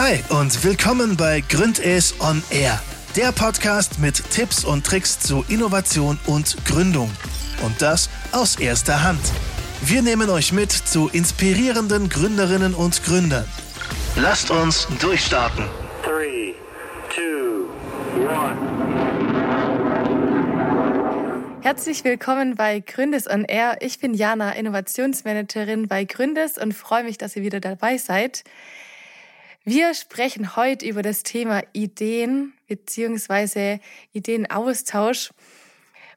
Hi und willkommen bei Gründes on Air, der Podcast mit Tipps und Tricks zu Innovation und Gründung. Und das aus erster Hand. Wir nehmen euch mit zu inspirierenden Gründerinnen und Gründern. Lasst uns durchstarten. 3, 2, 1. Herzlich willkommen bei Gründes on Air. Ich bin Jana, Innovationsmanagerin bei Gründes und freue mich, dass ihr wieder dabei seid. Wir sprechen heute über das Thema Ideen bzw. Ideenaustausch.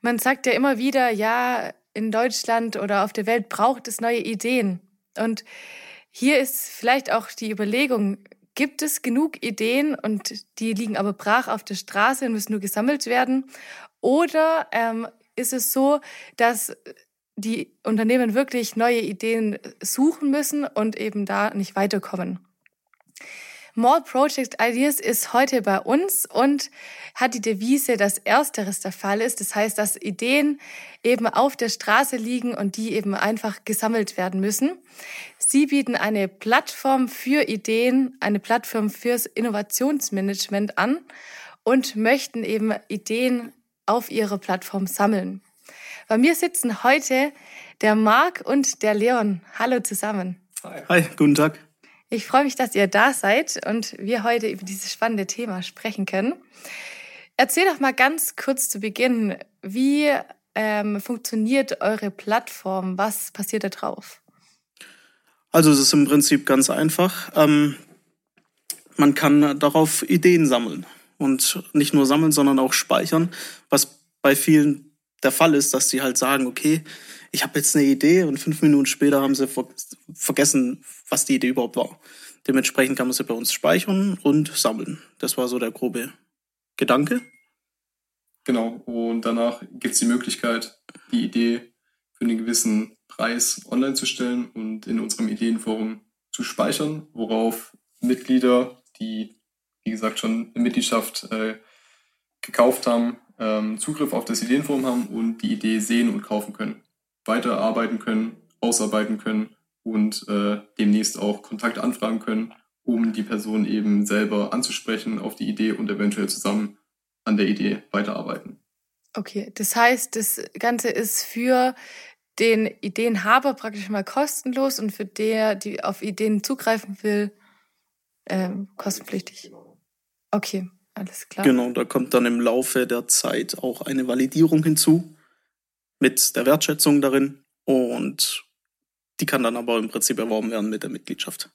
Man sagt ja immer wieder, ja, in Deutschland oder auf der Welt braucht es neue Ideen. Und hier ist vielleicht auch die Überlegung, gibt es genug Ideen und die liegen aber brach auf der Straße und müssen nur gesammelt werden? Oder ähm, ist es so, dass die Unternehmen wirklich neue Ideen suchen müssen und eben da nicht weiterkommen? More Project Ideas ist heute bei uns und hat die Devise, dass ersteres der Fall ist. Das heißt, dass Ideen eben auf der Straße liegen und die eben einfach gesammelt werden müssen. Sie bieten eine Plattform für Ideen, eine Plattform fürs Innovationsmanagement an und möchten eben Ideen auf ihre Plattform sammeln. Bei mir sitzen heute der Marc und der Leon. Hallo zusammen. Hi, Hi guten Tag. Ich freue mich, dass ihr da seid und wir heute über dieses spannende Thema sprechen können. Erzähl doch mal ganz kurz zu Beginn, wie ähm, funktioniert eure Plattform? Was passiert da drauf? Also es ist im Prinzip ganz einfach. Ähm, man kann darauf Ideen sammeln und nicht nur sammeln, sondern auch speichern, was bei vielen der Fall ist, dass sie halt sagen, okay, ich habe jetzt eine Idee und fünf Minuten später haben sie ver vergessen, was die Idee überhaupt war. Dementsprechend kann man sie bei uns speichern und sammeln. Das war so der grobe Gedanke. Genau, und danach gibt es die Möglichkeit, die Idee für einen gewissen Preis online zu stellen und in unserem Ideenforum zu speichern, worauf Mitglieder, die, wie gesagt, schon eine Mitgliedschaft äh, gekauft haben, ähm, Zugriff auf das Ideenforum haben und die Idee sehen und kaufen können weiterarbeiten können, ausarbeiten können und äh, demnächst auch Kontakt anfragen können, um die Person eben selber anzusprechen auf die Idee und eventuell zusammen an der Idee weiterarbeiten. Okay, das heißt, das Ganze ist für den Ideenhaber praktisch mal kostenlos und für der, die auf Ideen zugreifen will, ähm, kostenpflichtig. Okay, alles klar. Genau, da kommt dann im Laufe der Zeit auch eine Validierung hinzu mit der Wertschätzung darin und die kann dann aber im Prinzip erworben werden mit der Mitgliedschaft.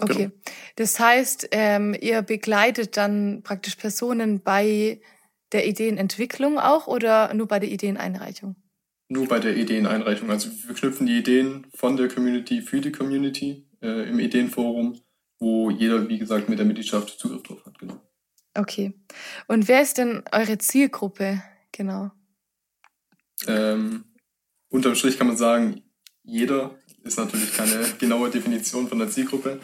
Okay, genau. das heißt, ähm, ihr begleitet dann praktisch Personen bei der Ideenentwicklung auch oder nur bei der Ideeneinreichung? Nur bei der Ideeneinreichung. Also wir knüpfen die Ideen von der Community für die Community äh, im Ideenforum, wo jeder, wie gesagt, mit der Mitgliedschaft Zugriff drauf hat. Genau. Okay. Und wer ist denn eure Zielgruppe? Genau. Ähm, unterm Strich kann man sagen, jeder ist natürlich keine genaue Definition von der Zielgruppe.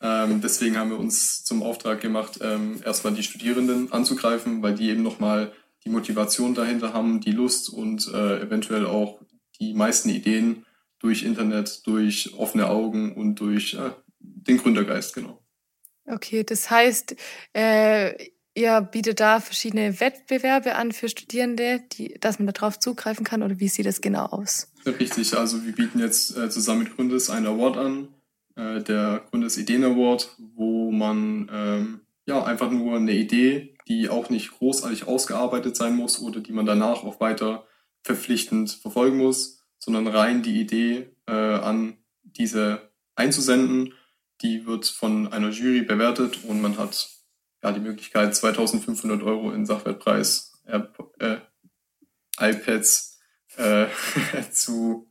Ähm, deswegen haben wir uns zum Auftrag gemacht, ähm, erstmal die Studierenden anzugreifen, weil die eben nochmal die Motivation dahinter haben, die Lust und äh, eventuell auch die meisten Ideen durch Internet, durch offene Augen und durch äh, den Gründergeist, genau. Okay, das heißt, äh, Ihr bietet da verschiedene Wettbewerbe an für Studierende, die, dass man darauf zugreifen kann oder wie sieht das genau aus? Richtig, also wir bieten jetzt äh, zusammen mit Gründes einen Award an, äh, der Gründes Ideen Award, wo man ähm, ja einfach nur eine Idee, die auch nicht großartig ausgearbeitet sein muss oder die man danach auch weiter verpflichtend verfolgen muss, sondern rein die Idee äh, an diese einzusenden. Die wird von einer Jury bewertet und man hat ja, die Möglichkeit, 2500 Euro in Sachwertpreis äh, äh, iPads äh, zu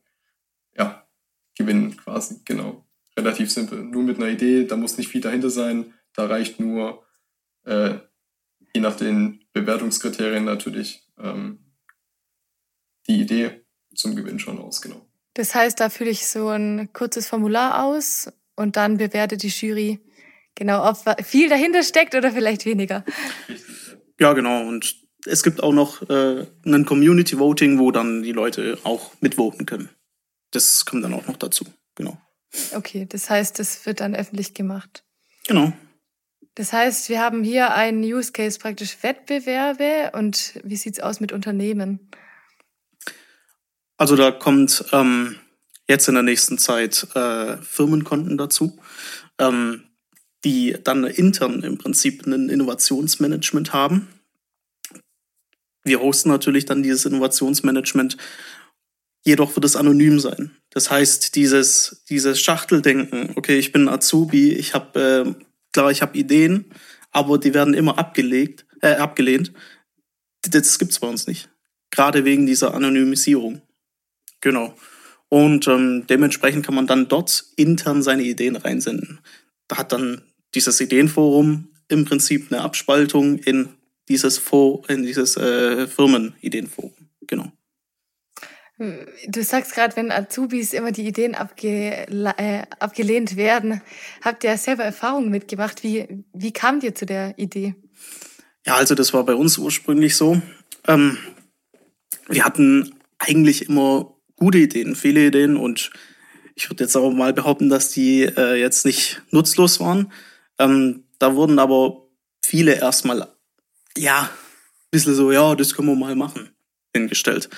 ja, gewinnen quasi, genau. Relativ simpel. Nur mit einer Idee, da muss nicht viel dahinter sein. Da reicht nur, äh, je nach den Bewertungskriterien natürlich, ähm, die Idee zum Gewinn schon aus, genau. Das heißt, da fülle ich so ein kurzes Formular aus und dann bewertet die Jury Genau, ob viel dahinter steckt oder vielleicht weniger. Ja, genau. Und es gibt auch noch äh, ein Community Voting, wo dann die Leute auch mitvoten können. Das kommt dann auch noch dazu. Genau. Okay, das heißt, das wird dann öffentlich gemacht. Genau. Das heißt, wir haben hier einen Use Case praktisch Wettbewerbe und wie sieht's aus mit Unternehmen? Also da kommt ähm, jetzt in der nächsten Zeit äh, Firmenkonten dazu, ähm, die dann intern im Prinzip ein Innovationsmanagement haben. Wir hosten natürlich dann dieses Innovationsmanagement, jedoch wird es anonym sein. Das heißt, dieses, dieses Schachteldenken, okay, ich bin Azubi, ich habe, äh, klar, ich habe Ideen, aber die werden immer abgelegt, äh, abgelehnt. Das gibt's bei uns nicht. Gerade wegen dieser Anonymisierung. Genau. Und ähm, dementsprechend kann man dann dort intern seine Ideen reinsenden. Da hat dann dieses Ideenforum im Prinzip eine Abspaltung in dieses, For in dieses äh, Firmenideenforum. Genau. Du sagst gerade, wenn Azubis immer die Ideen abge äh, abgelehnt werden, habt ihr selber Erfahrungen mitgemacht. Wie, wie kamt ihr zu der Idee? Ja, also das war bei uns ursprünglich so. Ähm, wir hatten eigentlich immer gute Ideen, viele Ideen und ich würde jetzt auch mal behaupten, dass die äh, jetzt nicht nutzlos waren. Ähm, da wurden aber viele erstmal, ja, ein bisschen so, ja, das können wir mal machen, hingestellt.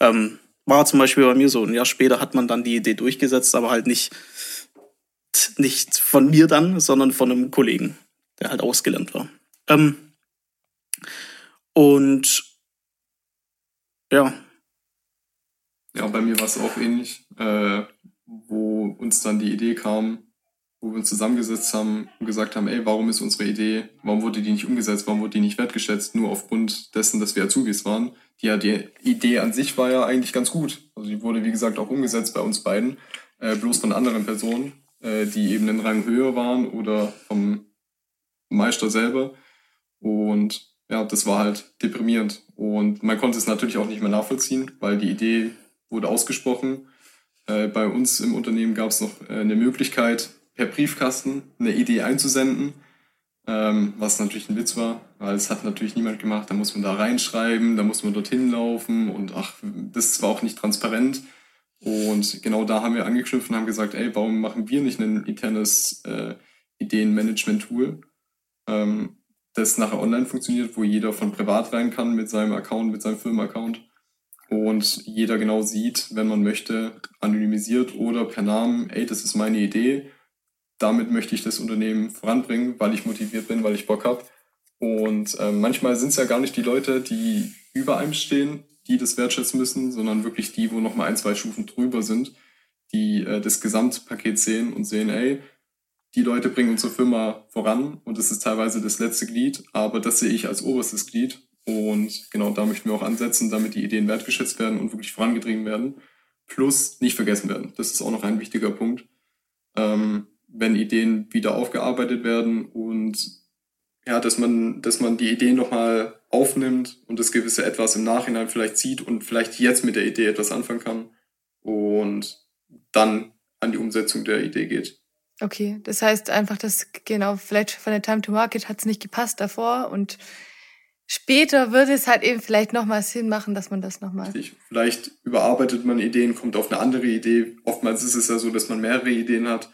Ähm, war zum Beispiel bei mir so. Ein Jahr später hat man dann die Idee durchgesetzt, aber halt nicht, nicht von mir dann, sondern von einem Kollegen, der halt ausgelernt war. Ähm, und ja, ja, bei mir war es auch ähnlich, äh, wo uns dann die Idee kam, wo wir uns zusammengesetzt haben und gesagt haben, ey, warum ist unsere Idee, warum wurde die nicht umgesetzt, warum wurde die nicht wertgeschätzt, nur aufgrund dessen, dass wir Azubis waren. Die, ja, die Idee an sich war ja eigentlich ganz gut. Also die wurde, wie gesagt, auch umgesetzt bei uns beiden, äh, bloß von anderen Personen, äh, die eben einen Rang höher waren oder vom Meister selber. Und ja, das war halt deprimierend. Und man konnte es natürlich auch nicht mehr nachvollziehen, weil die Idee wurde ausgesprochen. Äh, bei uns im Unternehmen gab es noch äh, eine Möglichkeit, per Briefkasten eine Idee einzusenden, ähm, was natürlich ein Witz war, weil es hat natürlich niemand gemacht. Da muss man da reinschreiben, da muss man dorthin laufen und ach, das war auch nicht transparent. Und genau da haben wir angeknüpft und haben gesagt, ey, warum machen wir nicht ein internes äh, Ideenmanagement-Tool, ähm, das nachher online funktioniert, wo jeder von privat rein kann mit seinem Account, mit seinem Firmenaccount und jeder genau sieht, wenn man möchte, anonymisiert oder per Namen, ey, das ist meine Idee, damit möchte ich das Unternehmen voranbringen, weil ich motiviert bin, weil ich Bock habe. Und äh, manchmal sind es ja gar nicht die Leute, die über einem stehen, die das wertschätzen müssen, sondern wirklich die, wo nochmal ein, zwei Stufen drüber sind, die äh, das Gesamtpaket sehen und sehen, ey, die Leute bringen unsere Firma voran. Und das ist teilweise das letzte Glied, aber das sehe ich als oberstes Glied und genau da möchten wir auch ansetzen, damit die Ideen wertgeschätzt werden und wirklich vorangetrieben werden. Plus nicht vergessen werden. Das ist auch noch ein wichtiger Punkt. Ähm, wenn Ideen wieder aufgearbeitet werden und ja, dass man, dass man die Ideen nochmal aufnimmt und das gewisse etwas im Nachhinein vielleicht sieht und vielleicht jetzt mit der Idee etwas anfangen kann und dann an die Umsetzung der Idee geht. Okay, das heißt einfach, dass genau, vielleicht von der Time to Market hat es nicht gepasst davor und später würde es halt eben vielleicht nochmal Sinn machen, dass man das nochmal. Vielleicht überarbeitet man Ideen, kommt auf eine andere Idee. Oftmals ist es ja so, dass man mehrere Ideen hat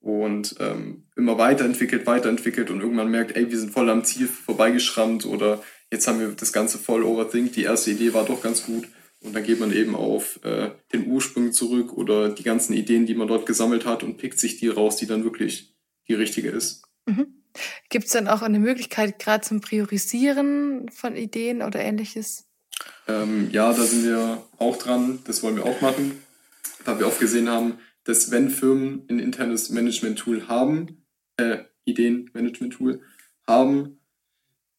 und ähm, immer weiterentwickelt, weiterentwickelt und irgendwann merkt, ey, wir sind voll am Ziel vorbeigeschrammt oder jetzt haben wir das Ganze voll overthink. Die erste Idee war doch ganz gut. Und dann geht man eben auf äh, den Ursprung zurück oder die ganzen Ideen, die man dort gesammelt hat und pickt sich die raus, die dann wirklich die richtige ist. Mhm. Gibt es dann auch eine Möglichkeit, gerade zum Priorisieren von Ideen oder ähnliches? Ähm, ja, da sind wir auch dran. Das wollen wir auch machen. Da wir oft gesehen haben, dass wenn Firmen ein internes Management-Tool haben, äh, Ideen-Management-Tool haben,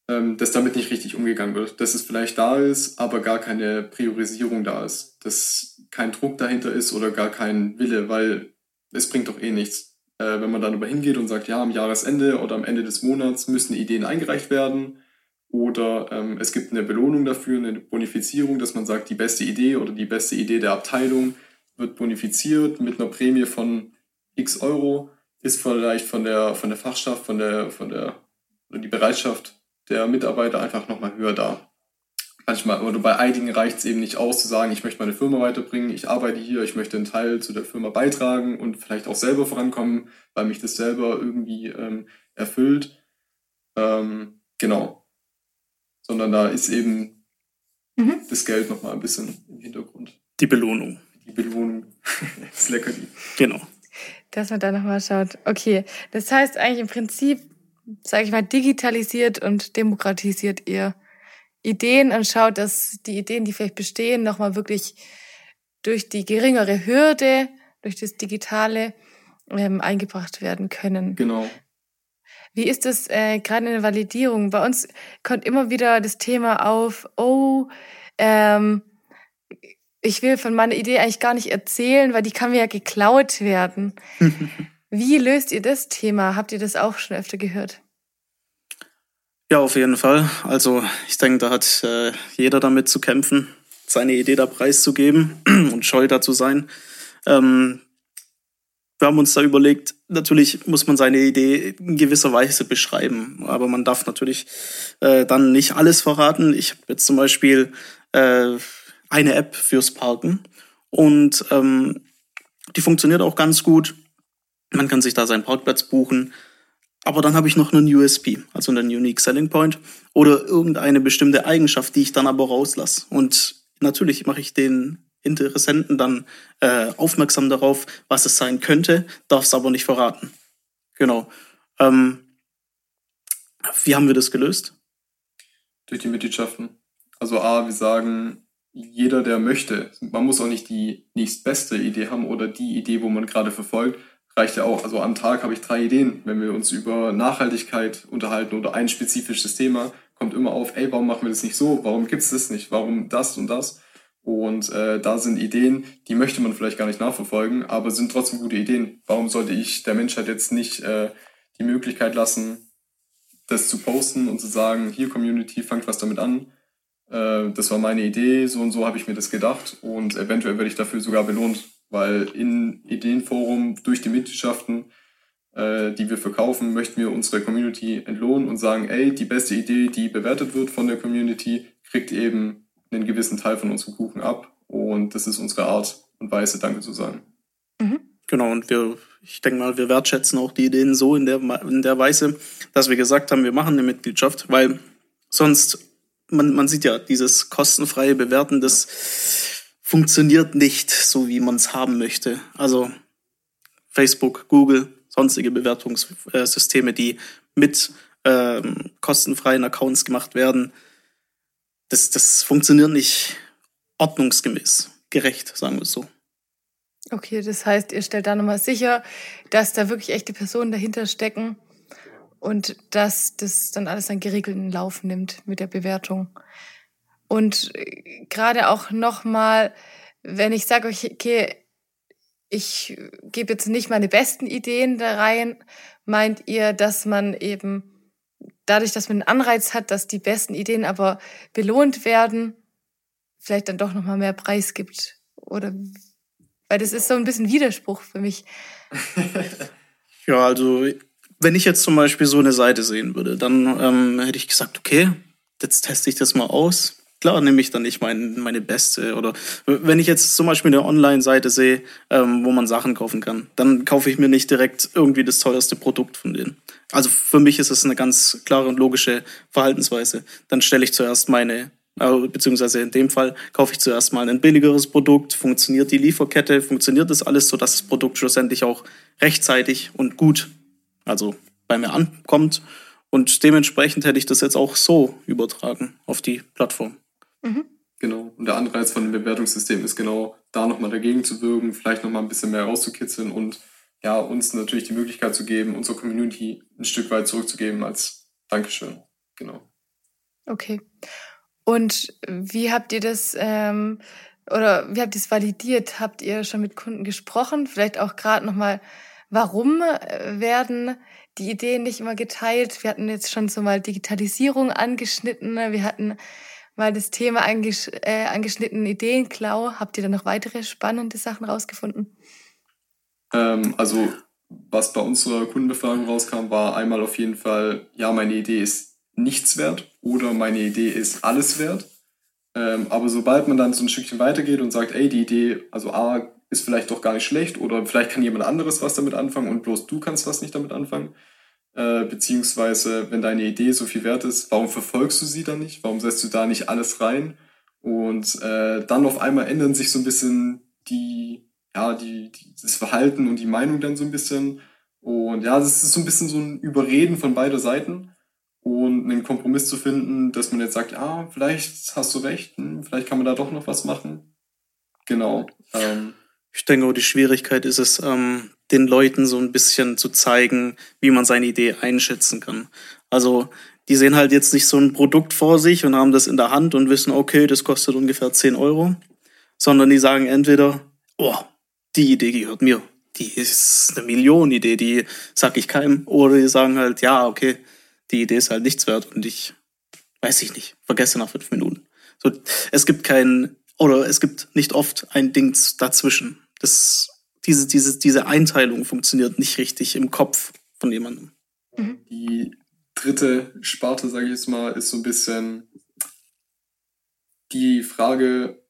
ähm, dass damit nicht richtig umgegangen wird. Dass es vielleicht da ist, aber gar keine Priorisierung da ist. Dass kein Druck dahinter ist oder gar kein Wille, weil es bringt doch eh nichts äh, wenn man dann aber hingeht und sagt, ja, am Jahresende oder am Ende des Monats müssen Ideen eingereicht werden oder ähm, es gibt eine Belohnung dafür, eine Bonifizierung, dass man sagt, die beste Idee oder die beste Idee der Abteilung wird bonifiziert mit einer Prämie von x Euro, ist vielleicht von der, von der Fachschaft, von der, von der, oder die Bereitschaft der Mitarbeiter einfach nochmal höher da manchmal oder bei einigen reicht es eben nicht aus zu sagen, ich möchte meine Firma weiterbringen, ich arbeite hier, ich möchte einen Teil zu der Firma beitragen und vielleicht auch selber vorankommen, weil mich das selber irgendwie ähm, erfüllt. Ähm, genau. Sondern da ist eben mhm. das Geld nochmal ein bisschen im Hintergrund. Die Belohnung. Die Belohnung. das Leckerli. Genau. Dass man da nochmal schaut. Okay, das heißt eigentlich im Prinzip, sage ich mal, digitalisiert und demokratisiert ihr Ideen und schaut, dass die Ideen, die vielleicht bestehen, nochmal wirklich durch die geringere Hürde, durch das Digitale ähm, eingebracht werden können. Genau. Wie ist das äh, gerade in der Validierung? Bei uns kommt immer wieder das Thema auf, oh, ähm, ich will von meiner Idee eigentlich gar nicht erzählen, weil die kann mir ja geklaut werden. Wie löst ihr das Thema? Habt ihr das auch schon öfter gehört? Ja, auf jeden Fall. Also ich denke, da hat äh, jeder damit zu kämpfen, seine Idee da preiszugeben und scheu da zu sein. Ähm, wir haben uns da überlegt, natürlich muss man seine Idee in gewisser Weise beschreiben, aber man darf natürlich äh, dann nicht alles verraten. Ich habe jetzt zum Beispiel äh, eine App fürs Parken und ähm, die funktioniert auch ganz gut. Man kann sich da seinen Parkplatz buchen. Aber dann habe ich noch einen USP, also einen Unique Selling Point oder irgendeine bestimmte Eigenschaft, die ich dann aber rauslasse. Und natürlich mache ich den Interessenten dann äh, aufmerksam darauf, was es sein könnte, darf es aber nicht verraten. Genau. Ähm, wie haben wir das gelöst? Durch die Mitgliedschaften. Also A, wir sagen, jeder, der möchte, man muss auch nicht die nächstbeste Idee haben oder die Idee, wo man gerade verfolgt, reicht ja auch. Also am Tag habe ich drei Ideen. Wenn wir uns über Nachhaltigkeit unterhalten oder ein spezifisches Thema, kommt immer auf, ey, warum machen wir das nicht so? Warum gibt es das nicht? Warum das und das? Und äh, da sind Ideen, die möchte man vielleicht gar nicht nachverfolgen, aber sind trotzdem gute Ideen. Warum sollte ich der Menschheit jetzt nicht äh, die Möglichkeit lassen, das zu posten und zu sagen, hier Community, fangt was damit an. Äh, das war meine Idee, so und so habe ich mir das gedacht und eventuell werde ich dafür sogar belohnt, weil in Ideenforum durch die Mitgliedschaften, äh, die wir verkaufen, möchten wir unsere Community entlohnen und sagen, ey, die beste Idee, die bewertet wird von der Community, kriegt eben einen gewissen Teil von unserem Kuchen ab. Und das ist unsere Art und Weise, Danke zu sagen. Mhm. Genau, und wir, ich denke mal, wir wertschätzen auch die Ideen so in der, in der Weise, dass wir gesagt haben, wir machen eine Mitgliedschaft, weil sonst, man, man sieht ja, dieses kostenfreie Bewerten, das funktioniert nicht so, wie man es haben möchte. Also Facebook, Google, sonstige Bewertungssysteme, die mit ähm, kostenfreien Accounts gemacht werden, das, das funktioniert nicht ordnungsgemäß, gerecht, sagen wir es so. Okay, das heißt, ihr stellt da nochmal sicher, dass da wirklich echte Personen dahinter stecken und dass das dann alles einen geregelten Lauf nimmt mit der Bewertung. Und äh, gerade auch nochmal, wenn ich sage, okay, ich gebe jetzt nicht meine besten Ideen da rein, meint ihr, dass man eben dadurch, dass man einen Anreiz hat, dass die besten Ideen aber belohnt werden, vielleicht dann doch nochmal mehr Preis gibt. Oder weil das ist so ein bisschen Widerspruch für mich. ja, also wenn ich jetzt zum Beispiel so eine Seite sehen würde, dann ähm, hätte ich gesagt, okay, jetzt teste ich das mal aus. Klar nehme ich dann nicht mein, meine beste. Oder wenn ich jetzt zum Beispiel eine Online-Seite sehe, ähm, wo man Sachen kaufen kann, dann kaufe ich mir nicht direkt irgendwie das teuerste Produkt von denen. Also für mich ist es eine ganz klare und logische Verhaltensweise. Dann stelle ich zuerst meine, äh, beziehungsweise in dem Fall kaufe ich zuerst mal ein billigeres Produkt, funktioniert die Lieferkette, funktioniert das alles, sodass das Produkt schlussendlich auch rechtzeitig und gut, also bei mir ankommt. Und dementsprechend hätte ich das jetzt auch so übertragen auf die Plattform. Mhm. Genau. Und der Anreiz von dem Bewertungssystem ist genau, da nochmal dagegen zu wirken, vielleicht nochmal ein bisschen mehr rauszukitzeln und ja, uns natürlich die Möglichkeit zu geben, unserer Community ein Stück weit zurückzugeben als Dankeschön. Genau. Okay. Und wie habt ihr das ähm, oder wie habt ihr es validiert? Habt ihr schon mit Kunden gesprochen? Vielleicht auch gerade nochmal, warum äh, werden die Ideen nicht immer geteilt? Wir hatten jetzt schon so mal Digitalisierung angeschnitten. Wir hatten mal das Thema angesch äh, angeschnitten Ideenklau. Habt ihr da noch weitere spannende Sachen rausgefunden? Ähm, also was bei unserer Kundenbefragung rauskam, war einmal auf jeden Fall, ja, meine Idee ist nichts wert oder meine Idee ist alles wert. Ähm, aber sobald man dann so ein Stückchen weitergeht und sagt, ey, die Idee, also A, ist vielleicht doch gar nicht schlecht oder vielleicht kann jemand anderes was damit anfangen und bloß du kannst was nicht damit anfangen, Äh, beziehungsweise, wenn deine Idee so viel wert ist, warum verfolgst du sie dann nicht? Warum setzt du da nicht alles rein? Und äh, dann auf einmal ändern sich so ein bisschen die, ja, die, die, das Verhalten und die Meinung dann so ein bisschen. Und ja, das ist so ein bisschen so ein Überreden von beider Seiten und einen Kompromiss zu finden, dass man jetzt sagt, ah, vielleicht hast du recht, hm, vielleicht kann man da doch noch was machen. Genau. Ähm, ich denke, die Schwierigkeit ist es, ähm, den Leuten so ein bisschen zu zeigen, wie man seine Idee einschätzen kann. Also die sehen halt jetzt nicht so ein Produkt vor sich und haben das in der Hand und wissen, okay, das kostet ungefähr 10 Euro, sondern die sagen entweder, oh, die Idee gehört mir, die ist eine Millionenidee, die sag ich keinem, oder die sagen halt, ja, okay, die Idee ist halt nichts wert und ich weiß ich nicht, vergesse nach fünf Minuten. So, es gibt kein, oder es gibt nicht oft ein Ding dazwischen. Das, diese, diese, diese Einteilung funktioniert nicht richtig im Kopf von jemandem. Mhm. Die dritte Sparte, sage ich jetzt mal, ist so ein bisschen die Frage,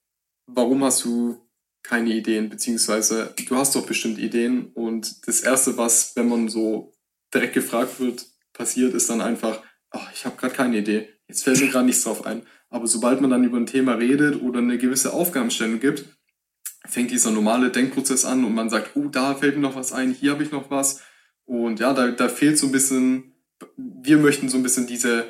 warum hast du keine Ideen, beziehungsweise du hast doch bestimmt Ideen und das Erste, was, wenn man so direkt gefragt wird, passiert, ist dann einfach, oh, ich habe gerade keine Idee, jetzt fällt mir gerade nichts drauf ein. Aber sobald man dann über ein Thema redet oder eine gewisse Aufgabenstellung gibt, fängt dieser normale Denkprozess an und man sagt, oh, da fällt mir noch was ein, hier habe ich noch was. Und ja, da, da fehlt so ein bisschen, wir möchten so ein bisschen diese,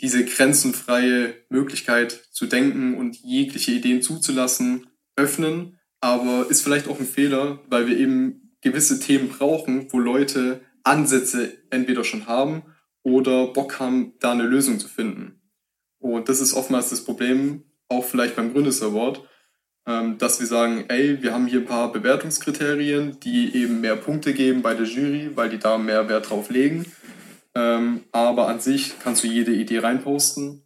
diese grenzenfreie Möglichkeit zu denken und jegliche Ideen zuzulassen, öffnen. Aber ist vielleicht auch ein Fehler, weil wir eben gewisse Themen brauchen, wo Leute Ansätze entweder schon haben oder Bock haben, da eine Lösung zu finden. Und das ist oftmals das Problem, auch vielleicht beim Gründers Award, dass wir sagen, ey, wir haben hier ein paar Bewertungskriterien, die eben mehr Punkte geben bei der Jury, weil die da mehr Wert drauf legen. Ähm, aber an sich kannst du jede Idee reinposten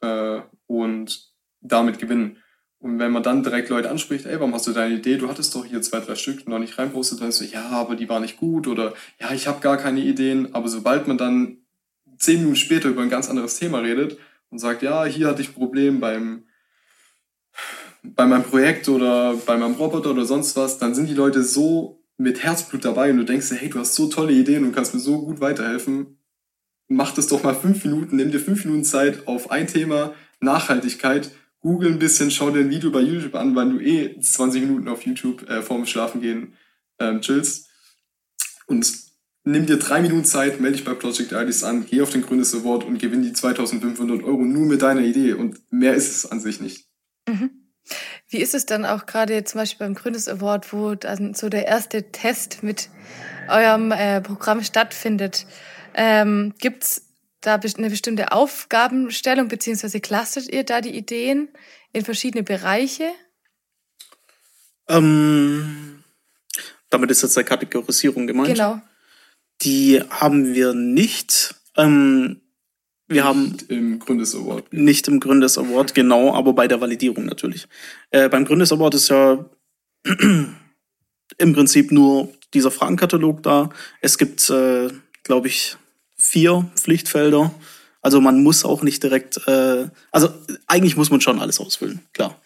äh, und damit gewinnen. Und wenn man dann direkt Leute anspricht, ey, warum hast du deine Idee? Du hattest doch hier zwei, drei Stück noch nicht reinpostet, dann ist so, ja, aber die war nicht gut oder ja, ich habe gar keine Ideen. Aber sobald man dann zehn Minuten später über ein ganz anderes Thema redet und sagt, ja, hier hatte ich ein Problem beim, bei meinem Projekt oder bei meinem Roboter oder sonst was, dann sind die Leute so mit Herzblut dabei und du denkst, hey, du hast so tolle Ideen und kannst mir so gut weiterhelfen. Mach das doch mal fünf Minuten, nimm dir fünf Minuten Zeit auf ein Thema Nachhaltigkeit google ein bisschen, schau dir ein Video bei YouTube an, weil du eh 20 Minuten auf YouTube äh, vorm Schlafengehen ähm, chillst. Und nimm dir drei Minuten Zeit, melde dich bei Project IDs an, geh auf den Gründes Award und gewinn die 2500 Euro nur mit deiner Idee. Und mehr ist es an sich nicht. Mhm. Wie ist es dann auch gerade zum Beispiel beim Gründes Award, wo dann so der erste Test mit eurem äh, Programm stattfindet? Ähm, gibt's da eine bestimmte Aufgabenstellung, beziehungsweise clustert ihr da die Ideen in verschiedene Bereiche? Ähm, damit ist jetzt eine Kategorisierung gemeint. Genau. Die haben wir nicht. Ähm, wir nicht haben im Gründes Award. Nicht im Gründes Award, genau, aber bei der Validierung natürlich. Äh, beim Gründes Award ist ja im Prinzip nur dieser Fragenkatalog da. Es gibt, äh, glaube ich, vier Pflichtfelder. Also man muss auch nicht direkt, äh, also eigentlich muss man schon alles ausfüllen, klar,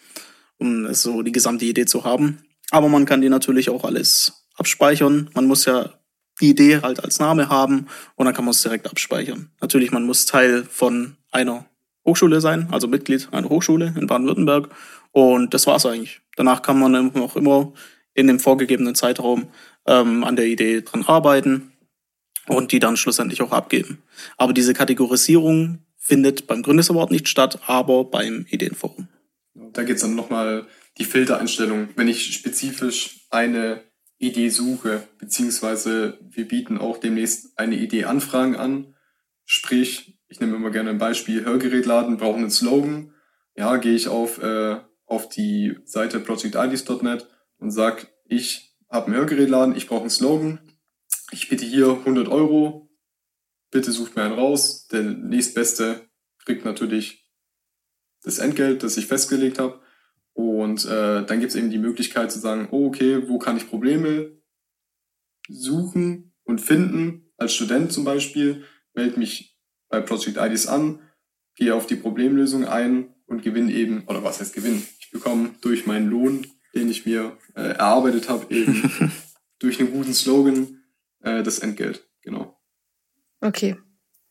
um so die gesamte Idee zu haben. Aber man kann die natürlich auch alles abspeichern. Man muss ja die Idee halt als Name haben und dann kann man es direkt abspeichern. Natürlich, man muss Teil von einer Hochschule sein, also Mitglied einer Hochschule in Baden-Württemberg. Und das war's eigentlich. Danach kann man auch immer in dem vorgegebenen Zeitraum ähm, an der Idee dran arbeiten und die dann schlussendlich auch abgeben. Aber diese Kategorisierung findet beim Gründers Award nicht statt, aber beim Ideenforum. Da geht's dann nochmal die Filtereinstellung. Wenn ich spezifisch eine Idee suche, beziehungsweise wir bieten auch demnächst eine Idee Anfragen an. Sprich, ich nehme immer gerne ein Beispiel, Hörgerätladen brauchen einen Slogan. Ja, gehe ich auf, äh, auf die Seite projectids.net und sag, ich habe einen Hörgerätladen, ich brauche einen Slogan ich bitte hier 100 Euro, bitte sucht mir einen raus. Der nächstbeste kriegt natürlich das Entgelt, das ich festgelegt habe. Und äh, dann gibt es eben die Möglichkeit zu sagen, oh, okay, wo kann ich Probleme suchen und finden? Als Student zum Beispiel, melde mich bei Project IDs an, gehe auf die Problemlösung ein und gewinne eben, oder was heißt gewinnen? Ich bekomme durch meinen Lohn, den ich mir äh, erarbeitet habe, eben durch einen guten Slogan äh, das Entgelt, genau. Okay,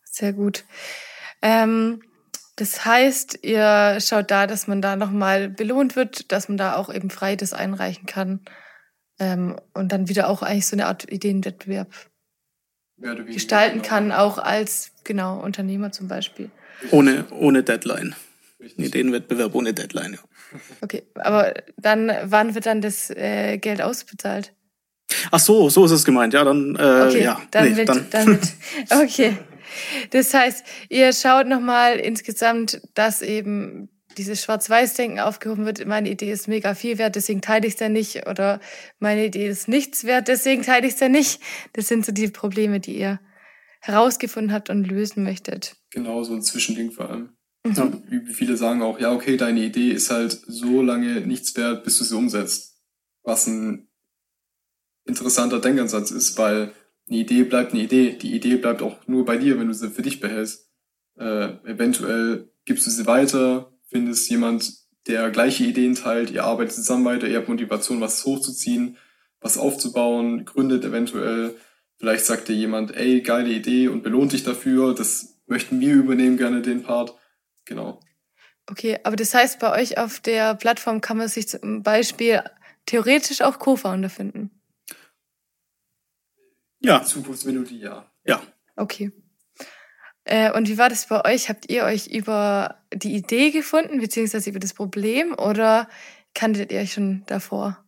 sehr gut. Ähm, das heißt, ihr schaut da, dass man da nochmal belohnt wird, dass man da auch eben frei das einreichen kann ähm, und dann wieder auch eigentlich so eine Art Ideenwettbewerb gestalten genau. kann, auch als genau Unternehmer zum Beispiel. Ohne, ohne Deadline. Richtig. Ideenwettbewerb ohne Deadline, ja. Okay, aber dann, wann wird dann das äh, Geld ausbezahlt? Ach so, so ist es gemeint. Ja, dann, äh, okay, ja. Dann, nee, mit, dann. dann mit. Okay. Das heißt, ihr schaut nochmal insgesamt, dass eben dieses Schwarz-Weiß-Denken aufgehoben wird. Meine Idee ist mega viel wert, deswegen teile ich es ja nicht. Oder meine Idee ist nichts wert, deswegen teile ich es ja nicht. Das sind so die Probleme, die ihr herausgefunden habt und lösen möchtet. Genau, so ein Zwischending vor allem. Mhm. Wie viele sagen auch, ja, okay, deine Idee ist halt so lange nichts wert, bis du sie umsetzt. Was ein interessanter Denkansatz ist, weil eine Idee bleibt eine Idee. Die Idee bleibt auch nur bei dir, wenn du sie für dich behältst. Äh, eventuell gibst du sie weiter, findest jemand, der gleiche Ideen teilt, ihr arbeitet zusammen weiter, ihr habt Motivation, was hochzuziehen, was aufzubauen, gründet eventuell. Vielleicht sagt dir jemand, ey, geile Idee und belohnt dich dafür. Das möchten wir übernehmen gerne den Part. Genau. Okay, aber das heißt, bei euch auf der Plattform kann man sich zum Beispiel theoretisch auch Co-Founder finden. Ja. Zukunftsmelodie, ja. Ja. Okay. Äh, und wie war das bei euch? Habt ihr euch über die Idee gefunden, beziehungsweise über das Problem, oder kanntet ihr euch schon davor?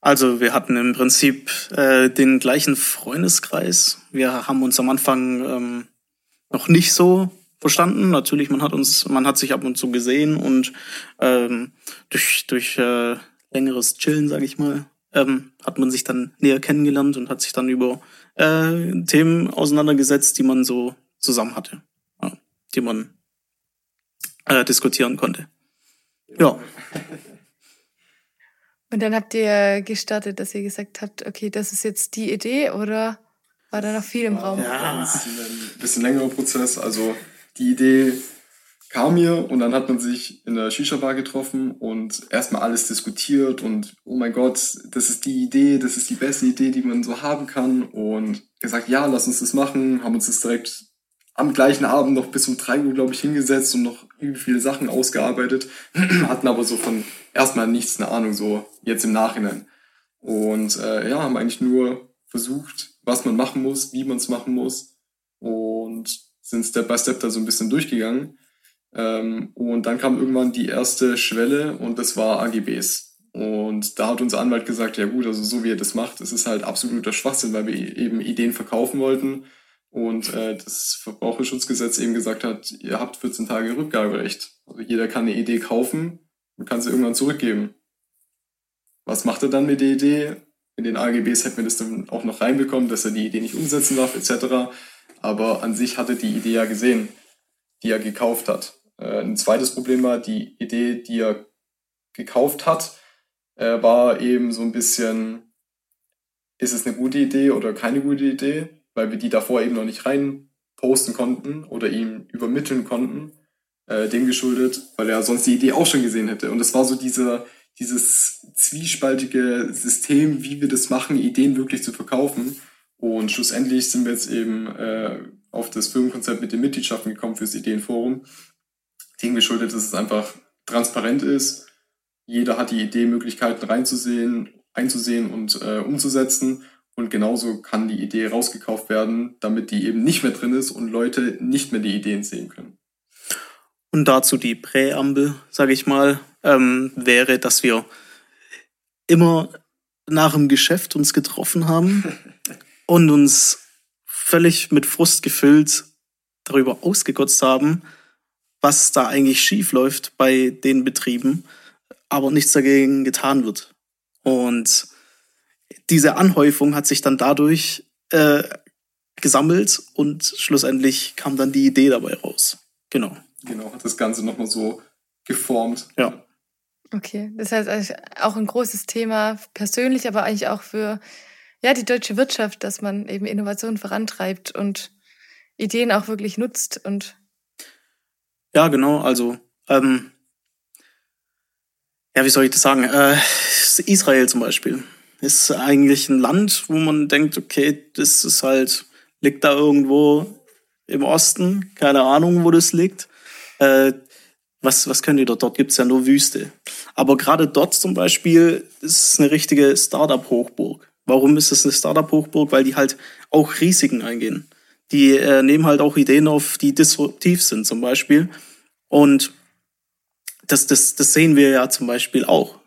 Also wir hatten im Prinzip äh, den gleichen Freundeskreis. Wir haben uns am Anfang ähm, noch nicht so verstanden. Natürlich, man hat uns, man hat sich ab und zu gesehen und ähm, durch durch äh, längeres Chillen, sage ich mal, ähm, hat man sich dann näher kennengelernt und hat sich dann über äh, Themen auseinandergesetzt, die man so zusammen hatte, ja, die man äh, diskutieren konnte. Ja. Und dann habt ihr gestartet, dass ihr gesagt habt, okay, das ist jetzt die Idee oder war da noch viel im Raum? Ja, das ist ein bisschen längerer Prozess. Also die Idee kam mir und dann hat man sich in der Shisha-Bar getroffen und erstmal alles diskutiert und oh mein Gott, das ist die Idee, das ist die beste Idee, die man so haben kann und gesagt, ja, lass uns das machen, haben uns das direkt am gleichen Abend noch bis um drei Uhr, glaube ich, hingesetzt und noch viele Sachen ausgearbeitet, hatten aber so von erstmal nichts eine Ahnung, so jetzt im Nachhinein. Und äh, ja, haben eigentlich nur versucht, was man machen muss, wie man es machen muss und sind Step by Step da so ein bisschen durchgegangen. Ähm, und dann kam irgendwann die erste Schwelle und das war AGBs. Und da hat unser Anwalt gesagt, ja gut, also so wie er das macht, das ist halt absoluter Schwachsinn, weil wir eben Ideen verkaufen wollten und äh, das Verbraucherschutzgesetz eben gesagt hat, ihr habt 14 Tage Rückgaberecht. Also jeder kann eine Idee kaufen und kann sie irgendwann zurückgeben. Was macht er dann mit der Idee? In den AGBs hätten wir das dann auch noch reinbekommen, dass er die Idee nicht umsetzen darf, etc. Aber an sich hatte die Idee ja gesehen, die er gekauft hat. Äh, ein zweites Problem war, die Idee, die er gekauft hat, äh, war eben so ein bisschen, ist es eine gute Idee oder keine gute Idee, weil wir die davor eben noch nicht rein posten konnten oder ihm übermitteln konnten, äh, dem geschuldet, weil er sonst die Idee auch schon gesehen hätte. Und es war so dieser, dieses zwiespaltige System, wie wir das machen, Ideen wirklich zu verkaufen. Und schlussendlich sind wir jetzt eben äh, auf das Firmenkonzept mit den Mitgliedschaften gekommen fürs Ideenforum. Dem geschuldet, dass es einfach transparent ist. Jeder hat die Idee, Möglichkeiten reinzusehen, einzusehen und äh, umzusetzen. Und genauso kann die Idee rausgekauft werden, damit die eben nicht mehr drin ist und Leute nicht mehr die Ideen sehen können. Und dazu die Präambel, sage ich mal, ähm, wäre, dass wir immer nach dem Geschäft uns getroffen haben und uns völlig mit Frust gefüllt darüber ausgekotzt haben, was da eigentlich schief läuft bei den Betrieben, aber nichts dagegen getan wird. Und diese Anhäufung hat sich dann dadurch äh, gesammelt und schlussendlich kam dann die Idee dabei raus. Genau. Genau, hat das Ganze nochmal so geformt. Ja. Okay, das heißt auch ein großes Thema persönlich, aber eigentlich auch für ja, die deutsche Wirtschaft, dass man eben Innovation vorantreibt und Ideen auch wirklich nutzt und ja, genau. Also ähm, ja, wie soll ich das sagen? Äh, Israel zum Beispiel ist eigentlich ein Land, wo man denkt, okay, das ist halt liegt da irgendwo im Osten, keine Ahnung, wo das liegt. Äh, was, was können die dort? Dort gibt's ja nur Wüste. Aber gerade dort zum Beispiel ist es eine richtige Startup-Hochburg. Warum ist es eine Startup-Hochburg? Weil die halt auch Risiken eingehen. Die äh, nehmen halt auch Ideen auf, die disruptiv sind zum Beispiel. Und das, das, das sehen wir ja zum Beispiel auch.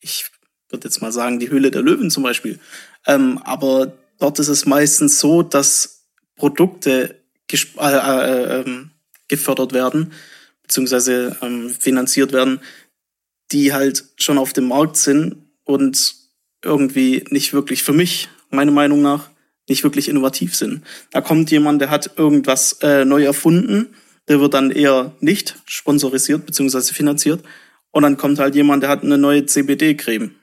Ich würde jetzt mal sagen, die Höhle der Löwen zum Beispiel. Ähm, aber dort ist es meistens so, dass Produkte äh, äh, ähm, gefördert werden, beziehungsweise ähm, finanziert werden, die halt schon auf dem Markt sind und irgendwie nicht wirklich für mich, meiner Meinung nach, nicht wirklich innovativ sind. Da kommt jemand, der hat irgendwas äh, neu erfunden, der wird dann eher nicht sponsorisiert beziehungsweise finanziert. Und dann kommt halt jemand, der hat eine neue CBD-Creme.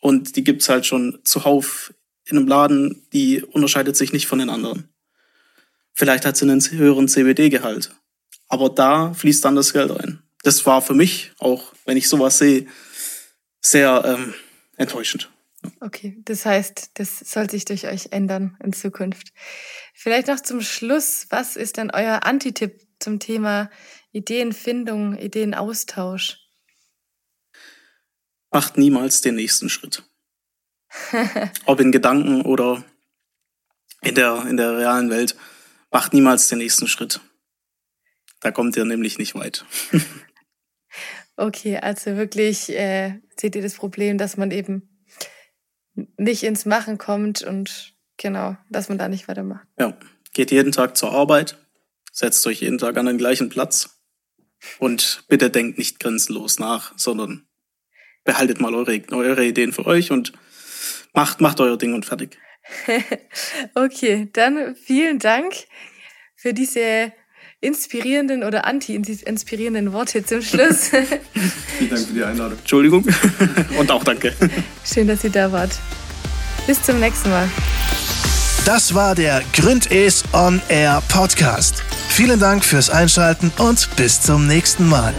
Und die gibt's halt schon zuhauf in einem Laden, die unterscheidet sich nicht von den anderen. Vielleicht hat sie einen höheren CBD-Gehalt. Aber da fließt dann das Geld rein. Das war für mich, auch wenn ich sowas sehe, sehr ähm, enttäuschend. Okay, das heißt, das soll sich durch euch ändern in Zukunft. Vielleicht noch zum Schluss, was ist denn euer Antitipp zum Thema Ideenfindung, Ideenaustausch? Macht niemals den nächsten Schritt. Ob in Gedanken oder in der, in der realen Welt, macht niemals den nächsten Schritt. Da kommt ihr nämlich nicht weit. okay, also wirklich äh, seht ihr das Problem, dass man eben nicht ins Machen kommt und genau, dass man da nicht weitermacht. Ja, geht jeden Tag zur Arbeit, setzt euch jeden Tag an den gleichen Platz und bitte denkt nicht grenzenlos nach, sondern behaltet mal eure, eure Ideen für euch und macht, macht euer Ding und fertig. okay, dann vielen Dank für diese inspirierenden oder anti-inspirierenden Worte zum Schluss. Vielen Dank für die Einladung. Entschuldigung. Und auch danke. Schön, dass ihr da wart. Bis zum nächsten Mal. Das war der Gründes On Air Podcast. Vielen Dank fürs Einschalten und bis zum nächsten Mal.